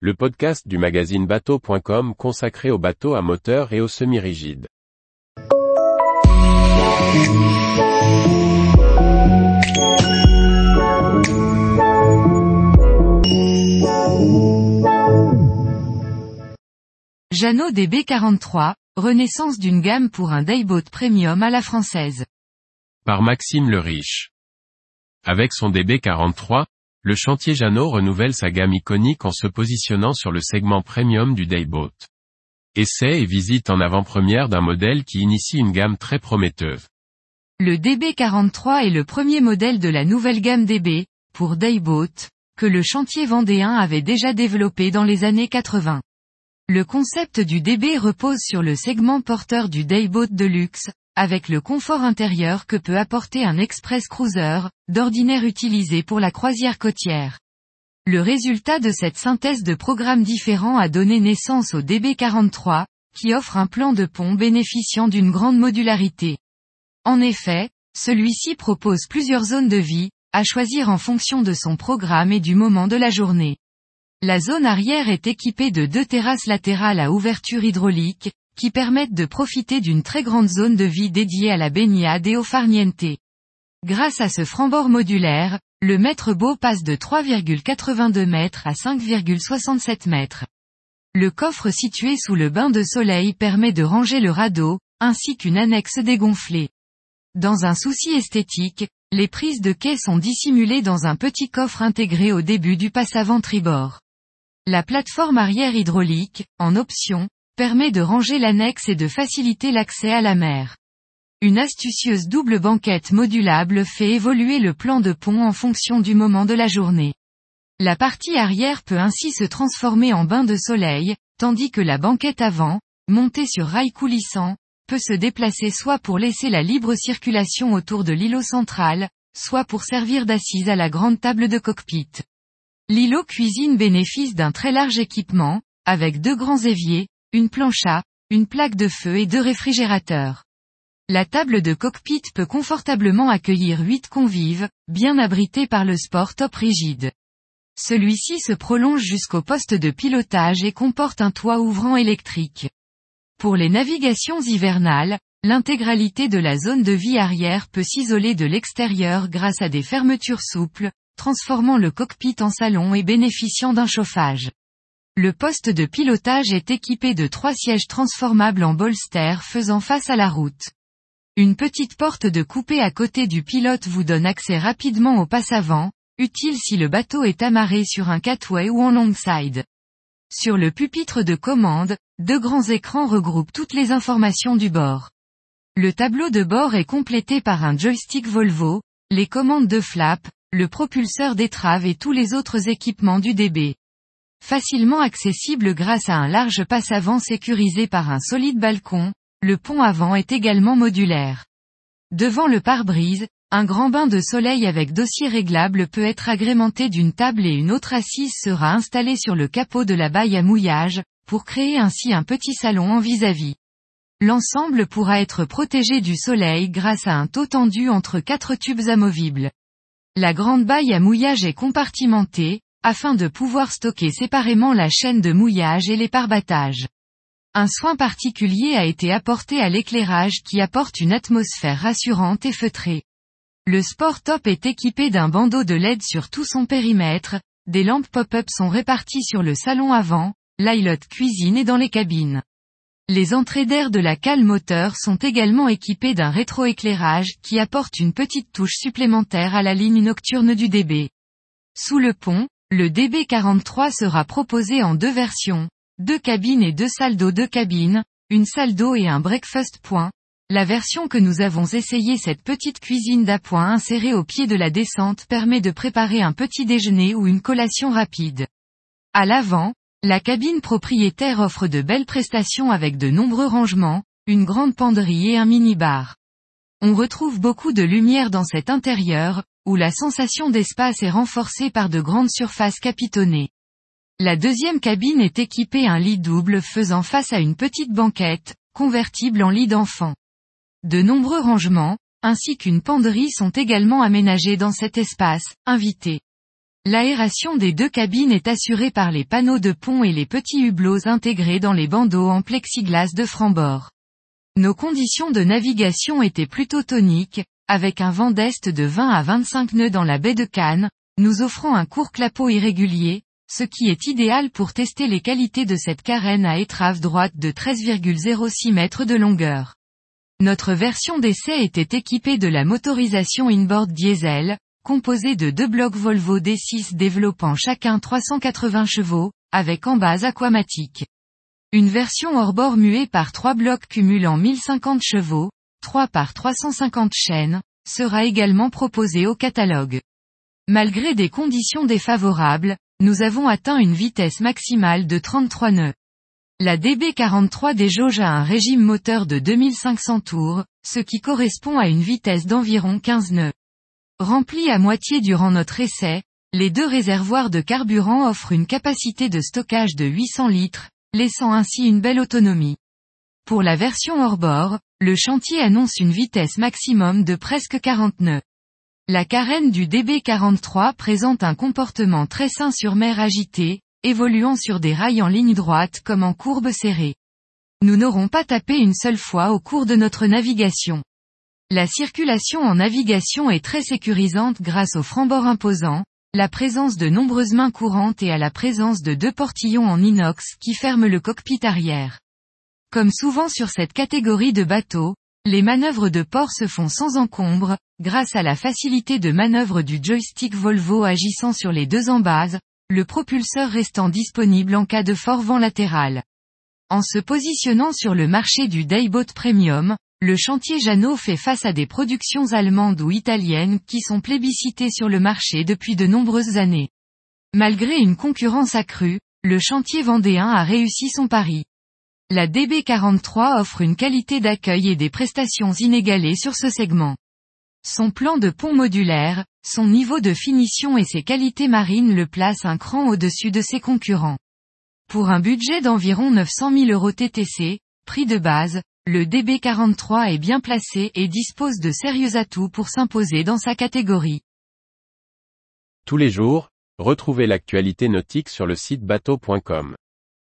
le podcast du magazine bateau.com consacré aux bateaux à moteur et aux semi-rigides. Jeannot DB43, renaissance d'une gamme pour un dayboat premium à la française. Par Maxime le Riche. Avec son DB43, le chantier Jeannot renouvelle sa gamme iconique en se positionnant sur le segment premium du dayboat. Essai et visite en avant-première d'un modèle qui initie une gamme très prometteuse. Le DB43 est le premier modèle de la nouvelle gamme DB, pour dayboat, que le chantier vendéen avait déjà développé dans les années 80. Le concept du DB repose sur le segment porteur du dayboat de luxe, avec le confort intérieur que peut apporter un express cruiser, d'ordinaire utilisé pour la croisière côtière. Le résultat de cette synthèse de programmes différents a donné naissance au DB43, qui offre un plan de pont bénéficiant d'une grande modularité. En effet, celui-ci propose plusieurs zones de vie, à choisir en fonction de son programme et du moment de la journée. La zone arrière est équipée de deux terrasses latérales à ouverture hydraulique, qui permettent de profiter d'une très grande zone de vie dédiée à la baignade et au farniente. Grâce à ce frambord modulaire, le mètre beau passe de 3,82 mètres à 5,67 mètres. Le coffre situé sous le bain de soleil permet de ranger le radeau, ainsi qu'une annexe dégonflée. Dans un souci esthétique, les prises de quai sont dissimulées dans un petit coffre intégré au début du passe-avant tribord. La plateforme arrière hydraulique, en option, permet de ranger l'annexe et de faciliter l'accès à la mer. Une astucieuse double banquette modulable fait évoluer le plan de pont en fonction du moment de la journée. La partie arrière peut ainsi se transformer en bain de soleil, tandis que la banquette avant, montée sur rail coulissant, peut se déplacer soit pour laisser la libre circulation autour de l'îlot central, soit pour servir d'assise à la grande table de cockpit. L'îlot cuisine bénéficie d'un très large équipement, avec deux grands éviers, une planche à, une plaque de feu et deux réfrigérateurs. La table de cockpit peut confortablement accueillir huit convives, bien abrités par le sport top rigide. Celui-ci se prolonge jusqu'au poste de pilotage et comporte un toit ouvrant électrique. Pour les navigations hivernales, l'intégralité de la zone de vie arrière peut s'isoler de l'extérieur grâce à des fermetures souples, transformant le cockpit en salon et bénéficiant d'un chauffage. Le poste de pilotage est équipé de trois sièges transformables en bolster faisant face à la route. Une petite porte de coupé à côté du pilote vous donne accès rapidement au passe-avant, utile si le bateau est amarré sur un catway ou en longside. Sur le pupitre de commande, deux grands écrans regroupent toutes les informations du bord. Le tableau de bord est complété par un joystick Volvo, les commandes de flap, le propulseur d'étrave et tous les autres équipements du DB. Facilement accessible grâce à un large passe-avant sécurisé par un solide balcon, le pont avant est également modulaire. Devant le pare-brise, un grand bain de soleil avec dossier réglable peut être agrémenté d'une table et une autre assise sera installée sur le capot de la baille à mouillage, pour créer ainsi un petit salon en vis-à-vis. L'ensemble pourra être protégé du soleil grâce à un taux tendu entre quatre tubes amovibles. La grande baille à mouillage est compartimentée, afin de pouvoir stocker séparément la chaîne de mouillage et les parbattages. Un soin particulier a été apporté à l'éclairage qui apporte une atmosphère rassurante et feutrée. Le Sport Top est équipé d'un bandeau de LED sur tout son périmètre, des lampes pop-up sont réparties sur le salon avant, l'ilote cuisine et dans les cabines. Les entrées d'air de la cale moteur sont également équipées d'un rétroéclairage qui apporte une petite touche supplémentaire à la ligne nocturne du DB. Sous le pont, le DB43 sera proposé en deux versions, deux cabines et deux salles d'eau deux cabines, une salle d'eau et un breakfast point. La version que nous avons essayé cette petite cuisine d'appoint insérée au pied de la descente permet de préparer un petit déjeuner ou une collation rapide. À l'avant, la cabine propriétaire offre de belles prestations avec de nombreux rangements, une grande penderie et un mini-bar. On retrouve beaucoup de lumière dans cet intérieur, où la sensation d'espace est renforcée par de grandes surfaces capitonnées. La deuxième cabine est équipée un lit double faisant face à une petite banquette, convertible en lit d'enfant. De nombreux rangements, ainsi qu'une penderie sont également aménagés dans cet espace, invité. L'aération des deux cabines est assurée par les panneaux de pont et les petits hublots intégrés dans les bandeaux en plexiglas de franc-bord. Nos conditions de navigation étaient plutôt toniques, avec un vent d'est de 20 à 25 nœuds dans la baie de Cannes, nous offrant un court clapot irrégulier, ce qui est idéal pour tester les qualités de cette carène à étrave droite de 13,06 mètres de longueur. Notre version d'essai était équipée de la motorisation inboard diesel, composée de deux blocs Volvo D6 développant chacun 380 chevaux, avec en base aquamatique. Une version hors-bord muée par trois blocs cumulant 1050 chevaux, 3 par 350 chaînes, sera également proposée au catalogue. Malgré des conditions défavorables, nous avons atteint une vitesse maximale de 33 nœuds. La DB43 déjauge à un régime moteur de 2500 tours, ce qui correspond à une vitesse d'environ 15 nœuds. Rempli à moitié durant notre essai, les deux réservoirs de carburant offrent une capacité de stockage de 800 litres, laissant ainsi une belle autonomie. Pour la version hors-bord, le chantier annonce une vitesse maximum de presque 40 nœuds. La carène du DB43 présente un comportement très sain sur mer agitée, évoluant sur des rails en ligne droite comme en courbe serrée. Nous n'aurons pas tapé une seule fois au cours de notre navigation. La circulation en navigation est très sécurisante grâce au franc-bord imposant, la présence de nombreuses mains courantes et à la présence de deux portillons en inox qui ferment le cockpit arrière. Comme souvent sur cette catégorie de bateaux, les manœuvres de port se font sans encombre, grâce à la facilité de manœuvre du joystick Volvo agissant sur les deux embases, le propulseur restant disponible en cas de fort vent latéral. En se positionnant sur le marché du Dayboat Premium, le chantier Jeannot fait face à des productions allemandes ou italiennes qui sont plébiscitées sur le marché depuis de nombreuses années. Malgré une concurrence accrue, le chantier vendéen a réussi son pari. La DB43 offre une qualité d'accueil et des prestations inégalées sur ce segment. Son plan de pont modulaire, son niveau de finition et ses qualités marines le placent un cran au-dessus de ses concurrents. Pour un budget d'environ 900 000 euros TTC, prix de base, le DB43 est bien placé et dispose de sérieux atouts pour s'imposer dans sa catégorie. Tous les jours, retrouvez l'actualité nautique sur le site bateau.com.